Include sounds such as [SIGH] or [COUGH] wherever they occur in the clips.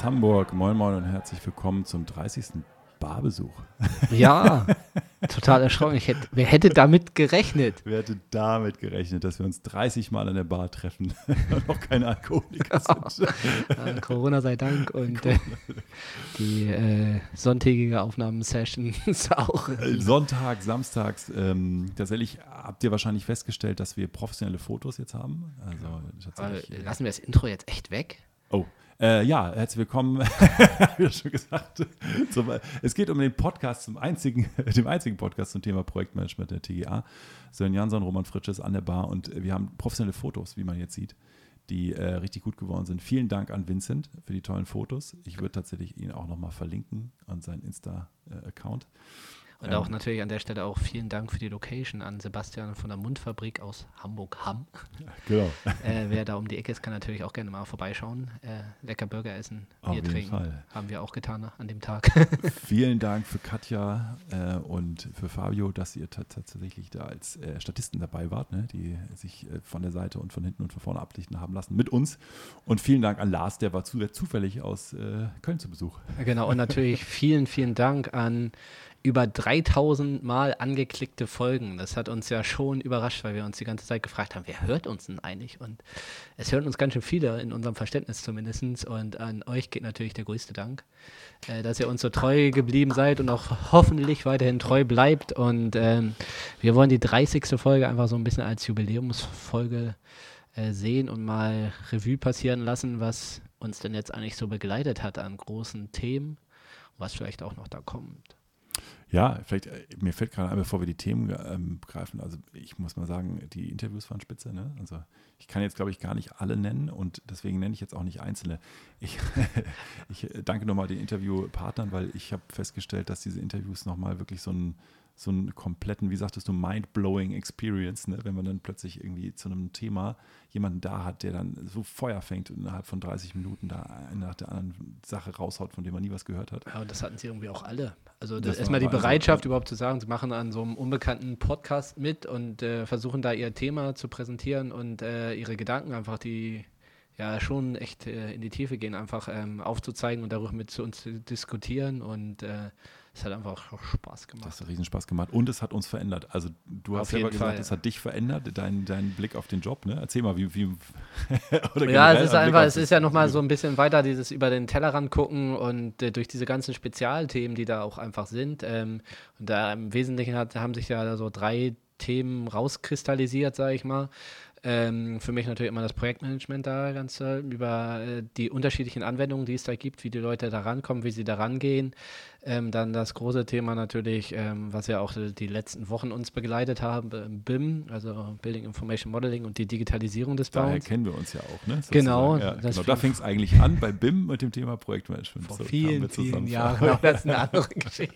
Aus Hamburg, moin Moin und herzlich willkommen zum 30. Barbesuch. Ja, [LAUGHS] total erschrocken. Ich hätte, wer hätte damit gerechnet? Wer hätte damit gerechnet, dass wir uns 30 Mal in der Bar treffen [LAUGHS] und noch keine Alkoholiker [LAUGHS] sind? Äh, Corona sei Dank und äh, die äh, sonntägige Aufnahmesession ist auch. Äh, Sonntag, samstags. Ähm, tatsächlich habt ihr wahrscheinlich festgestellt, dass wir professionelle Fotos jetzt haben. Also tatsächlich. lassen wir das Intro jetzt echt weg? Oh. Äh, ja, herzlich willkommen, [LAUGHS] wie schon gesagt. Zum, es geht um den Podcast, zum einzigen, [LAUGHS] dem einzigen Podcast zum Thema Projektmanagement der TGA. Sören Jansson, Roman Fritsches an der Bar und wir haben professionelle Fotos, wie man jetzt sieht, die äh, richtig gut geworden sind. Vielen Dank an Vincent für die tollen Fotos. Ich würde tatsächlich ihn auch nochmal verlinken an seinen Insta-Account. Und auch natürlich an der Stelle auch vielen Dank für die Location an Sebastian von der Mundfabrik aus Hamburg-Hamm. [LAUGHS] Genau. Äh, wer da um die Ecke ist, kann natürlich auch gerne mal vorbeischauen. Äh, lecker Burger essen, Auf Bier jeden trinken. Fall. Haben wir auch getan an dem Tag. [LAUGHS] Vielen Dank für Katja äh, und für Fabio, dass ihr ta- tatsächlich da als äh, Statisten dabei wart, ne? die sich äh, von der Seite und von hinten und von vorne ablichten haben lassen mit uns. Und vielen Dank an Lars, der war zu, zufällig aus äh, Köln zu Besuch. Genau, und natürlich [LAUGHS] vielen, vielen Dank an über 3000 Mal angeklickte Folgen. Das hat uns ja schon überrascht, weil wir uns die ganze Zeit gefragt haben, wer hört uns denn eigentlich? Und es hören uns ganz schön viele, in unserem Verständnis zumindest. Und an euch geht natürlich der größte Dank, äh, dass ihr uns so treu geblieben seid und auch hoffentlich weiterhin treu bleibt. Und ähm, wir wollen die 30. Folge einfach so ein bisschen als Jubiläumsfolge äh, sehen und mal Revue passieren lassen, was uns denn jetzt eigentlich so begleitet hat an großen Themen, was vielleicht auch noch da kommt. Ja, vielleicht, äh, mir fällt gerade ein, bevor wir die Themen ähm, greifen, also ich muss mal sagen, die Interviews waren spitze, ne? Also ich kann jetzt, glaube ich, gar nicht alle nennen und deswegen nenne ich jetzt auch nicht einzelne. Ich, [LAUGHS] ich danke nochmal den Interviewpartnern, weil ich habe festgestellt, dass diese Interviews nochmal wirklich so einen, so einen kompletten, wie sagtest du, mind-blowing Experience, ne? wenn man dann plötzlich irgendwie zu einem Thema jemanden da hat, der dann so Feuer fängt und innerhalb von 30 Minuten da eine nach der anderen Sache raushaut, von der man nie was gehört hat. Ja, und das hatten sie irgendwie auch alle. Also erstmal die also- Bereitschaft, überhaupt zu sagen, sie machen an so einem unbekannten Podcast mit und äh, versuchen da ihr Thema zu präsentieren und äh, ihre Gedanken einfach, die ja schon echt äh, in die Tiefe gehen, einfach ähm, aufzuzeigen und darüber mit zu uns zu diskutieren. Und äh, es hat einfach auch Spaß gemacht. Das hat riesen Spaß gemacht und es hat uns verändert. Also du hast selber jeden gesagt, es hat dich verändert, dein, dein Blick auf den Job. Ne? Erzähl mal, wie, wie [LAUGHS] Ja, es ist einfach, es ist ja nochmal so ein bisschen weiter dieses über den Tellerrand gucken und äh, durch diese ganzen Spezialthemen, die da auch einfach sind. Ähm, und da im Wesentlichen hat, haben sich ja da so drei Themen rauskristallisiert, sage ich mal. Ähm, für mich natürlich immer das Projektmanagement da ganz über äh, die unterschiedlichen Anwendungen, die es da gibt, wie die Leute da rankommen, wie sie da rangehen. Ähm, dann das große Thema natürlich, ähm, was ja auch die, letzten Wochen uns begleitet haben, äh, BIM, also Building Information Modeling und die Digitalisierung des Daher Bauens. kennen wir uns ja auch. Ne? Genau, Sozusagen. Ja, das genau. Da fing- es eigentlich an bei BIM mit dem Thema Projektmanagement. Vor So vielen, vielen. Jahren. Aber [LAUGHS] das ist eine andere Geschichte.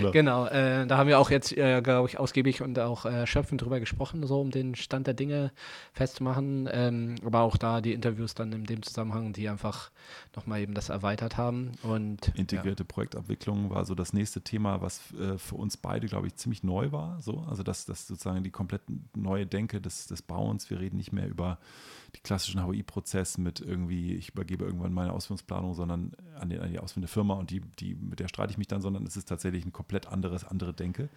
Oder? Genau, äh, da haben wir auch jetzt, äh, glaube ich, ausgiebig und auch äh, schöpfend drüber gesprochen, so um den Stand der Dinge festzumachen. Ähm, aber auch da die Interviews dann in dem Zusammenhang, die einfach nochmal eben das erweitert haben. Und Integrierte Projektabwicklung war so das nächste Thema, was äh, für uns beide, glaube ich, ziemlich neu war. So. Also das, das sozusagen die komplett neue Denke des, des Bauens. Wir reden nicht mehr über die klassischen HOI-Prozesse mit irgendwie, ich übergebe irgendwann meine Ausführungsplanung, sondern an die, an die ausführende Firma und die, die, mit der streite ich mich dann, sondern es ist tatsächlich ein komplett anderes, andere Denke.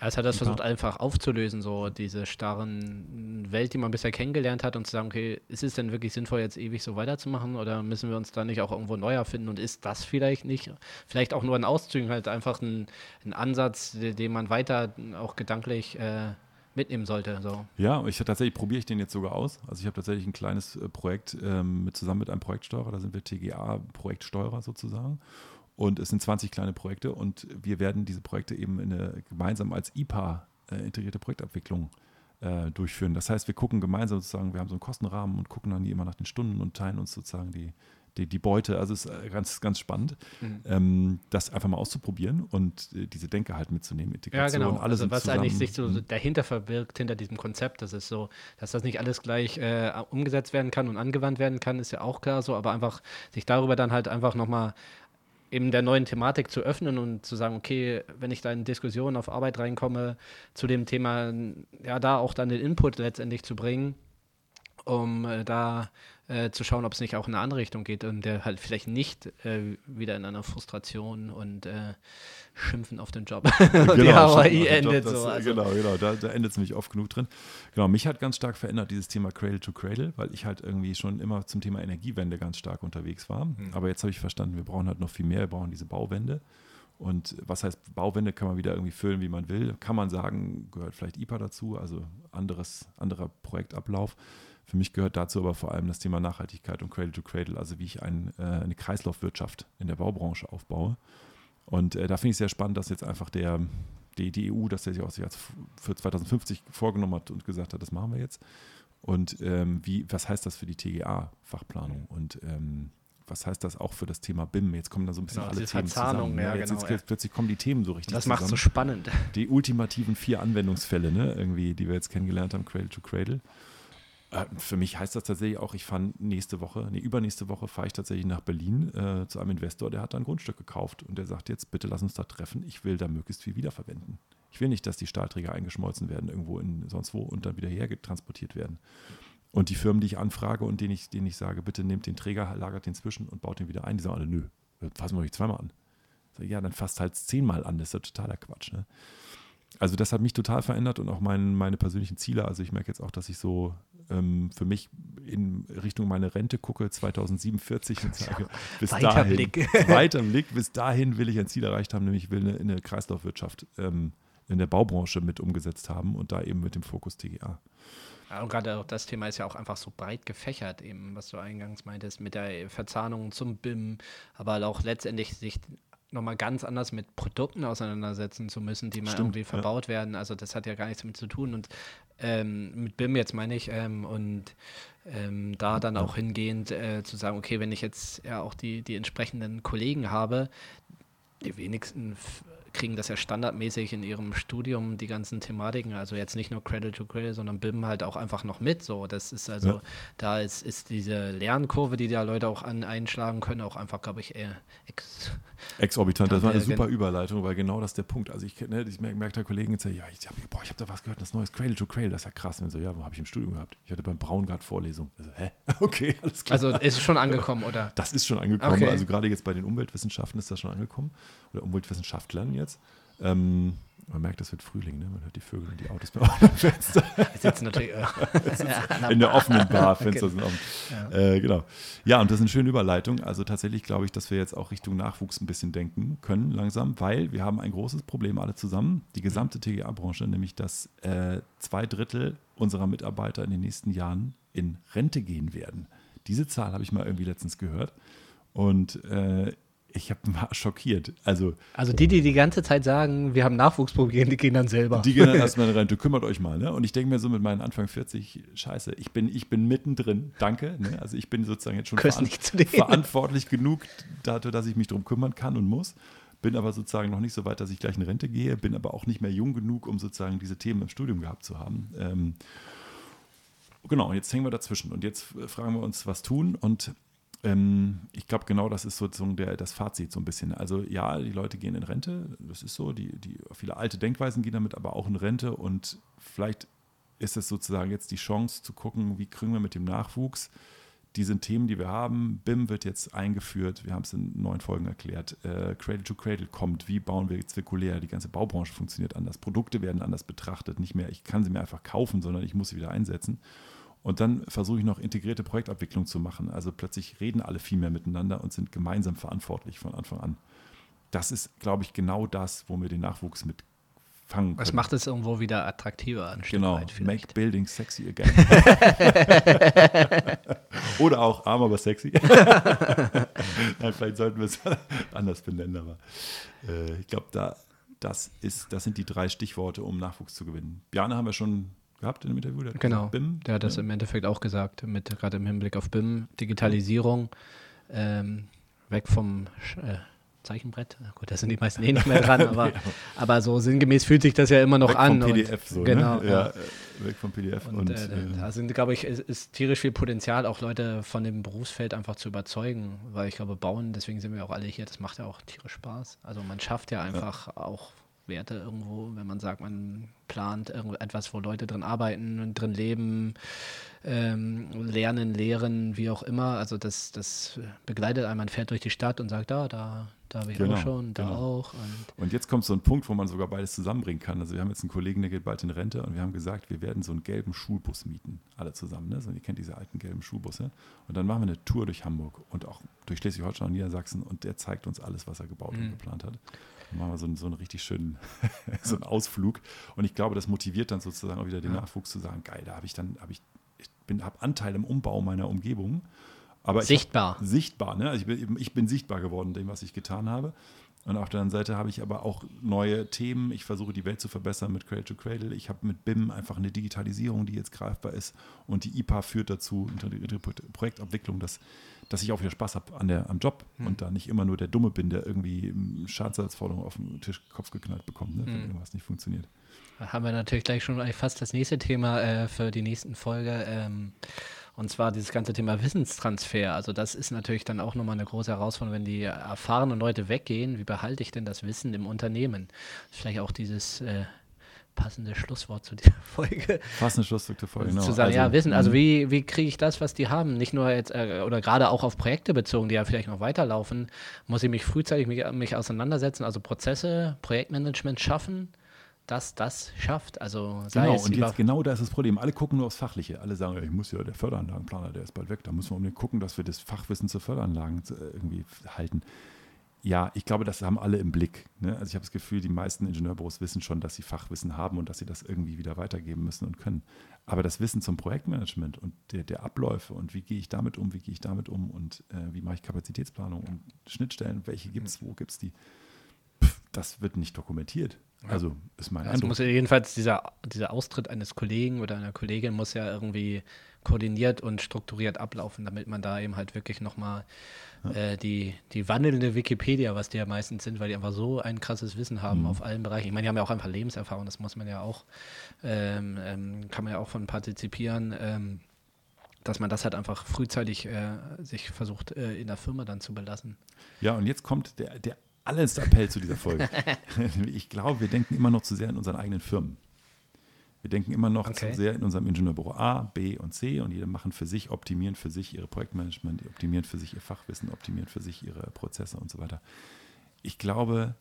es hat das versucht einfach aufzulösen, so diese starren Welt, die man bisher kennengelernt hat und zu sagen, okay, ist es denn wirklich sinnvoll, jetzt ewig so weiterzumachen oder müssen wir uns da nicht auch irgendwo neu erfinden und ist das vielleicht nicht, vielleicht auch nur ein Auszügen, halt einfach ein, ein Ansatz, den man weiter auch gedanklich äh, mitnehmen sollte. So. Ja, ich tatsächlich probiere ich den jetzt sogar aus. Also ich habe tatsächlich ein kleines äh, Projekt ähm, mit, zusammen mit einem Projektsteuerer, da sind wir TGA-Projektsteuerer sozusagen. Und es sind 20 kleine Projekte und wir werden diese Projekte eben in eine, gemeinsam als IPA äh, integrierte Projektabwicklung äh, durchführen. Das heißt, wir gucken gemeinsam sozusagen, wir haben so einen Kostenrahmen und gucken dann immer nach den Stunden und teilen uns sozusagen die, die, die Beute. Also es ist äh, ganz, ganz spannend, Mhm. ähm, das einfach mal auszuprobieren und äh, diese Denke halt mitzunehmen. Ja, Integration, genau. alle Also was zusammen. eigentlich sich so Mhm. dahinter verbirgt, hinter diesem Konzept, das ist so, dass das nicht alles gleich äh, umgesetzt werden kann und angewandt werden kann, ist ja auch klar so, aber einfach sich darüber dann halt einfach nochmal eben der neuen Thematik zu öffnen und zu sagen, okay, wenn ich da in Diskussionen auf Arbeit reinkomme, zu dem Thema, ja, da auch dann den Input letztendlich zu bringen um äh, da äh, zu schauen, ob es nicht auch in eine andere Richtung geht und der halt vielleicht nicht äh, wieder in einer Frustration und äh, Schimpfen auf den Job. [LAUGHS] genau, die Hawaii endet das, so. Also. Genau, genau, da, da endet es nämlich oft genug drin. Genau, mich hat ganz stark verändert dieses Thema Cradle to Cradle, weil ich halt irgendwie schon immer zum Thema Energiewende ganz stark unterwegs war. Mhm. Aber jetzt habe ich verstanden, wir brauchen halt noch viel mehr, wir brauchen diese Bauwende. Und was heißt Bauwende, kann man wieder irgendwie füllen, wie man will. Kann man sagen, gehört vielleicht IPA dazu, also anderes, anderer Projektablauf. Für mich gehört dazu aber vor allem das Thema Nachhaltigkeit und Cradle to Cradle, also wie ich ein, äh, eine Kreislaufwirtschaft in der Baubranche aufbaue. Und äh, da finde ich sehr spannend, dass jetzt einfach der, die, die EU, dass der sich auch sich als für 2050 vorgenommen hat und gesagt hat, das machen wir jetzt. Und ähm, wie, was heißt das für die TGA-Fachplanung? Und ähm, was heißt das auch für das Thema BIM? Jetzt kommen da so ein bisschen genau, alle Themen zusammen. Ne? Ja, jetzt, genau, jetzt, jetzt, plötzlich kommen die Themen so richtig Das macht so spannend. Die ultimativen vier Anwendungsfälle, ne? irgendwie, die wir jetzt kennengelernt haben, Cradle to Cradle. Äh, für mich heißt das tatsächlich auch, ich fahre nächste Woche, nee, übernächste Woche fahre ich tatsächlich nach Berlin äh, zu einem Investor, der hat da ein Grundstück gekauft und der sagt jetzt, bitte lass uns da treffen, ich will da möglichst viel wiederverwenden. Ich will nicht, dass die Stahlträger eingeschmolzen werden irgendwo in sonst wo und dann wieder hergetransportiert werden. Und die Firmen, die ich anfrage und denen ich, denen ich sage, bitte nehmt den Träger, lagert den zwischen und baut den wieder ein, die sagen alle, nö, fassen wir nicht zweimal an. ja, dann fasst halt zehnmal an, das ist ja totaler Quatsch. Ne? Also das hat mich total verändert und auch mein, meine persönlichen Ziele. Also ich merke jetzt auch, dass ich so ähm, für mich in Richtung meine Rente gucke, 2047 und sage, bis weiter dahin, Blick. [LAUGHS] weiter Blick, bis dahin will ich ein Ziel erreicht haben, nämlich ich will eine, eine Kreislaufwirtschaft ähm, in der Baubranche mit umgesetzt haben und da eben mit dem Fokus TGA. Ja, und gerade auch das Thema ist ja auch einfach so breit gefächert, eben, was du eingangs meintest, mit der Verzahnung zum BIM, aber auch letztendlich sich nochmal ganz anders mit Produkten auseinandersetzen zu müssen, die mal Stimmt, irgendwie verbaut ja. werden. Also das hat ja gar nichts damit zu tun. Und ähm, mit BIM jetzt meine ich, ähm, und ähm, da dann auch hingehend äh, zu sagen, okay, wenn ich jetzt ja auch die, die entsprechenden Kollegen habe, die wenigsten kriegen das ja standardmäßig in ihrem Studium, die ganzen Thematiken, also jetzt nicht nur Cradle to Cradle, sondern BIM halt auch einfach noch mit. So, das ist also, ja. da ist, ist diese Lernkurve, die da Leute auch an, einschlagen können, auch einfach, glaube ich, eher ex exorbitant. Das war eine super Überleitung, weil genau das ist der Punkt. Also ich, ne, ich merke, merke da Kollegen jetzt, ja, ich habe ich hab da was gehört, das neues Cradle to Cradle, das ist ja krass. Und so, ja, wo habe ich im Studium gehabt? Ich hatte beim Braungart Vorlesung. Also, hä? [LAUGHS] Okay, alles klar. Also ist es schon angekommen, oder? Das ist schon angekommen. Okay. Also gerade jetzt bei den Umweltwissenschaften ist das schon angekommen. Oder Umweltwissenschaftlern jetzt. Ähm, man merkt, es wird Frühling, ne? Man hört die Vögel und die Autos beim [LAUGHS] Fenster. Sitzen natürlich äh, in der offenen Bar, [LAUGHS] Fenster sind offen. Ja. Äh, genau. Ja, und das ist eine schöne Überleitung. Also tatsächlich glaube ich, dass wir jetzt auch Richtung Nachwuchs ein bisschen denken können, langsam, weil wir haben ein großes Problem alle zusammen, die gesamte TGA-Branche, nämlich dass äh, zwei Drittel unserer Mitarbeiter in den nächsten Jahren in Rente gehen werden. Diese Zahl habe ich mal irgendwie letztens gehört. Und äh, ich habe mal schockiert. Also, also die, die die ganze Zeit sagen, wir haben Nachwuchsprobleme, die gehen dann selber. Die gehen dann [LAUGHS] erstmal rein, du kümmert euch mal. Ne? Und ich denke mir so mit meinen Anfang 40, scheiße, ich bin, ich bin mittendrin, danke. Ne? Also ich bin sozusagen jetzt schon veran verantwortlich genug dafür, dass ich mich darum kümmern kann und muss. Bin aber sozusagen noch nicht so weit, dass ich gleich in Rente gehe, bin aber auch nicht mehr jung genug, um sozusagen diese Themen im Studium gehabt zu haben. Ähm, genau, jetzt hängen wir dazwischen und jetzt fragen wir uns, was tun. Und ich glaube, genau das ist sozusagen der, das Fazit so ein bisschen. Also ja, die Leute gehen in Rente, das ist so, die, die, viele alte Denkweisen gehen damit aber auch in Rente und vielleicht ist es sozusagen jetzt die Chance zu gucken, wie kriegen wir mit dem Nachwuchs diese Themen, die wir haben. BIM wird jetzt eingeführt, wir haben es in neun Folgen erklärt. Äh, Cradle to Cradle kommt, wie bauen wir zirkulär, die ganze Baubranche funktioniert anders, Produkte werden anders betrachtet, nicht mehr, ich kann sie mir einfach kaufen, sondern ich muss sie wieder einsetzen. Und dann versuche ich noch integrierte Projektabwicklung zu machen. Also plötzlich reden alle viel mehr miteinander und sind gemeinsam verantwortlich von Anfang an. Das ist, glaube ich, genau das, wo wir den Nachwuchs mit fangen Das macht es irgendwo wieder attraktiver. Ein genau, make building sexy again. [LAUGHS] Oder auch arm, aber sexy. [LAUGHS] Nein, vielleicht sollten wir es [LAUGHS] anders benennen, aber äh, ich glaube, da, das, das sind die drei Stichworte, um Nachwuchs zu gewinnen. Bjane haben wir schon gehabt in dem Interview? Der genau, BIM. der hat das ja. im Endeffekt auch gesagt, mit gerade im Hinblick auf BIM, Digitalisierung, ähm, weg vom äh, Zeichenbrett. Gut, da sind die meisten eh nicht mehr dran, [LAUGHS] aber, ja. aber so sinngemäß fühlt sich das ja immer noch weg an. Vom PDF so, ne? genau, ne? ja, ja. Weg vom PDF. Und, und äh, äh, da sind, glaube ich, ist, ist, tierisch viel Potenzial, auch Leute von dem Berufsfeld einfach zu überzeugen, weil ich glaube, bauen, deswegen sind wir auch alle hier, das macht ja auch tierisch Spaß. Also man schafft ja einfach auch Werte irgendwo, wenn man sagt, man plant irgendetwas, wo Leute drin arbeiten und drin leben, ähm, lernen, lehren, wie auch immer. Also das, das begleitet einen, man fährt durch die Stadt und sagt, da, da, da habe ich genau, auch schon, da genau. auch. Und, und, jetzt kommt so ein Punkt, wo man sogar beides zusammenbringen kann. Also wir haben jetzt einen Kollegen, der geht bald in Rente und wir haben gesagt, wir werden so einen gelben Schulbus mieten, alle zusammen. Ne? So, ihr kennt diese alten gelben Schulbusse. Und dann machen wir eine Tour durch Hamburg und auch durch Schleswig-Holstein und Niedersachsen und der zeigt uns alles, was er gebaut mhm. und geplant hat. Machen wir so einen, so einen richtig schönen [LAUGHS] so einen Ausflug. Und ich glaube, das motiviert dann sozusagen auch wieder den ja. Nachwuchs zu sagen, geil, da habe ich dann, habe ich bin, habe Anteil im Umbau meiner Umgebung. Aber sichtbar. Hab, sichtbar, ne? Also ich bin, ich bin sichtbar geworden, dem, was ich getan habe. Und auf der anderen Seite habe ich aber auch neue Themen. Ich versuche die Welt zu verbessern mit Cradle to Cradle. Ich habe mit BIM einfach eine Digitalisierung, die jetzt greifbar ist. Und die IPA führt dazu, die Projektabwicklung, dass, dass ich auch wieder Spaß habe an der, am Job hm. und da nicht immer nur der Dumme bin, der irgendwie Schadensersatzforderungen auf den Tisch Kopf geknallt bekommt, ne, wenn hm. irgendwas nicht funktioniert. Da haben wir natürlich gleich schon fast das nächste Thema äh, für die nächsten Folge. Ähm, und zwar dieses ganze Thema Wissenstransfer. Also das ist natürlich dann auch nochmal eine große Herausforderung, wenn die erfahrenen Leute weggehen. Wie behalte ich denn das Wissen im Unternehmen? Vielleicht auch dieses äh, passende Schlusswort zu dieser [LAUGHS] Folge. Passende Schlusswort zur Folge, genau. Zu sagen, also, ja, Wissen, also mhm. wie, wie kriege ich das, was die haben? Nicht nur jetzt, äh, oder gerade auch auf Projekte bezogen, die ja vielleicht noch weiterlaufen, muss ich mich frühzeitig mich, mich auseinandersetzen, also Prozesse, Projektmanagement schaffen dass das schafft. Also genau, und jetzt genau da ist das Problem. Alle gucken nur aufs Fachliche. Alle sagen, ich muss ja, der Förderanlagenplaner, der ist bald weg. Da müssen wir unbedingt gucken, dass wir das Fachwissen zur Förderanlagen äh, irgendwie halten. Ja, ich glaube, das haben alle im Blick. Ne? Also ich habe das Gefühl, die meisten Ingenieurbüros wissen schon, dass sie Fachwissen haben und dass sie das irgendwie wieder weitergeben müssen und können. Aber das Wissen zum Projektmanagement und der, der Abläufe und wie gehe ich damit um, wie gehe ich damit um und äh, wie mache ich Kapazitätsplanung und Schnittstellen, welche gibt es, wo gibt es die, Pff, das wird nicht dokumentiert. Also ist mein also Eindruck. Muss ja jedenfalls dieser, dieser Austritt eines Kollegen oder einer Kollegin muss ja irgendwie koordiniert und strukturiert ablaufen, damit man da eben halt wirklich nochmal ja. äh, die, die wandelnde Wikipedia, was die ja meistens sind, weil die einfach so ein krasses Wissen haben mhm. auf allen Bereichen. Ich meine, die haben ja auch einfach Lebenserfahrung, das muss man ja auch, ähm, ähm, kann man ja auch von partizipieren. Ähm, dass man das halt einfach frühzeitig äh, sich versucht, äh, in der Firma dann zu belassen. Ja, und jetzt kommt der, der alles Appell zu dieser Folge. [LAUGHS] ich glaube, wir denken immer noch zu sehr in unseren eigenen Firmen. Wir denken immer noch okay. zu sehr in unserem Ingenieurbüro A, B und C und jeder machen für sich, optimieren für sich ihre Projektmanagement, optimieren für sich ihr Fachwissen, optimieren für sich ihre Prozesse und so weiter. Ich glaube,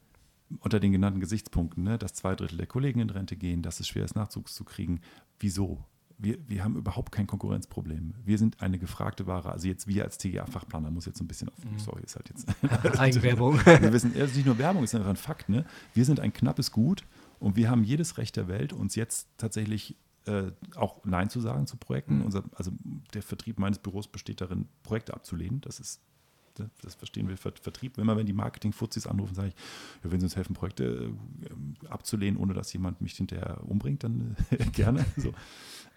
unter den genannten Gesichtspunkten, ne, dass zwei Drittel der Kollegen in Rente gehen, dass es schwer ist, Nachzugs zu kriegen. Wieso? Wir, wir haben überhaupt kein Konkurrenzproblem. Wir sind eine gefragte Ware. Also jetzt wir als TGA-Fachplaner muss jetzt so ein bisschen auf, mhm. sorry, ist halt jetzt. [LAUGHS] Eigenwerbung. [LAUGHS] wir wissen, es ist nicht nur Werbung, es ist einfach ein Fakt. Ne? Wir sind ein knappes Gut und wir haben jedes Recht der Welt, uns jetzt tatsächlich äh, auch Nein zu sagen zu Projekten. Mhm. Unser, also der Vertrieb meines Büros besteht darin, Projekte abzulehnen. Das ist das verstehen wir Vertrieb. Immer wenn die Marketing-Fuzis anrufen, sage ich, ja, wenn sie uns helfen, Projekte äh, abzulehnen, ohne dass jemand mich hinterher umbringt, dann [LAUGHS] gerne. So.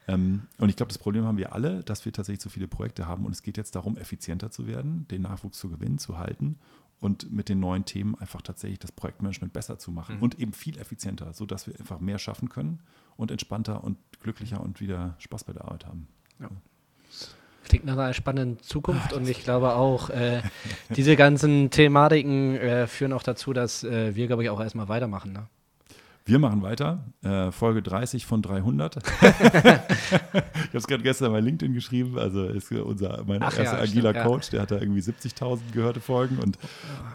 Ähm, und ich glaube, das Problem haben wir alle, dass wir tatsächlich zu viele Projekte haben und es geht jetzt darum, effizienter zu werden, den Nachwuchs zu gewinnen, zu halten und mit den neuen Themen einfach tatsächlich das Projektmanagement besser zu machen mhm. und eben viel effizienter, sodass wir einfach mehr schaffen können und entspannter und glücklicher und wieder Spaß bei der Arbeit haben. Ja. Klingt nach einer spannenden Zukunft und ich glaube auch, äh, diese ganzen Thematiken äh, führen auch dazu, dass äh, wir, glaube ich, auch erstmal weitermachen. Ne? Wir machen weiter. Äh, Folge 30 von 300. [LAUGHS] ich habe es gerade gestern bei LinkedIn geschrieben. Also ist unser mein Ach erster ja, agiler stimmt, Coach, der hat da irgendwie 70.000 gehörte Folgen und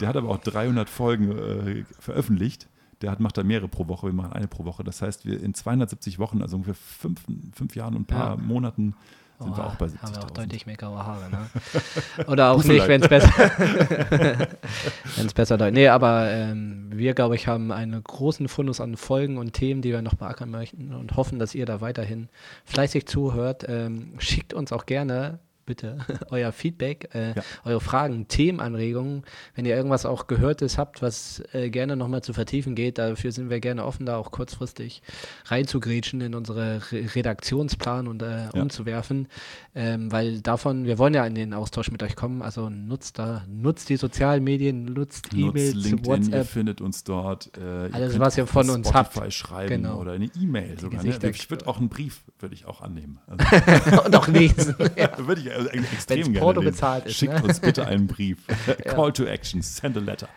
der hat aber auch 300 Folgen äh, veröffentlicht. Der hat, macht da mehrere pro Woche, wir machen eine pro Woche. Das heißt, wir in 270 Wochen, also ungefähr fünf, fünf Jahren und ein paar ja. Monaten, sind wir auch bei 70.000. Haben wir auch deutlich mehr graue Haare, ne? Oder auch nicht, wenn es besser, [LAUGHS] [LAUGHS] wenn es besser läuft. Nee, aber ähm, wir, glaube ich, haben einen großen Fundus an Folgen und Themen, die wir noch beackern möchten und hoffen, dass ihr da weiterhin fleißig zuhört. Ähm, schickt uns auch gerne bitte [LAUGHS] euer Feedback, äh, ja. eure Fragen, Themenanregungen. Wenn ihr irgendwas auch Gehörtes habt, was äh, gerne nochmal zu vertiefen geht, dafür sind wir gerne offen, da auch kurzfristig reinzugrätschen in unsere Re Redaktionsplan und äh, ja. umzuwerfen. Ähm, weil davon, wir wollen ja in den Austausch mit euch kommen, also nutzt da, nutzt die sozialen Medien, nutzt E-Mails, WhatsApp. Ihr findet uns dort. Äh, Alles, was ihr von uns Spotify habt. schreiben genau. oder eine E-Mail sogar. Ne? Ich würde auch einen Brief, würde ich auch annehmen. [LAUGHS] Also und auch lesen. [LAUGHS] ja. würde ich also extrem Wenn's gerne Porto nehmen. bezahlt ist, Schickt ne? uns bitte einen Brief. [LAUGHS] Call to action, send a letter.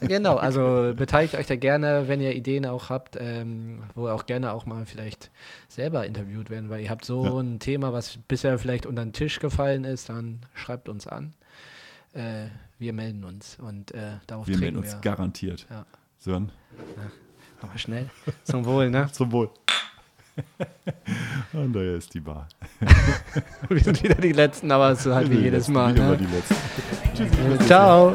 Genau, also beteiligt euch da gerne, wenn ihr Ideen auch habt, ähm, wo ihr auch gerne auch mal vielleicht selber interviewt werden, weil ihr habt so Ja. ein Thema, was bisher vielleicht unter den Tisch gefallen ist, dann schreibt uns an. Äh, wir melden uns und äh, darauf Wir melden uns wir. garantiert. Ja. Sören, Nochmal schnell. Zum Wohl, ne? [LAUGHS] zum Wohl. [LAUGHS] Und da ist die Bar. Wir sind wieder die Letzten, aber es ist halt wie jedes Mal. Wie immer Ne? die letzte. Ciao.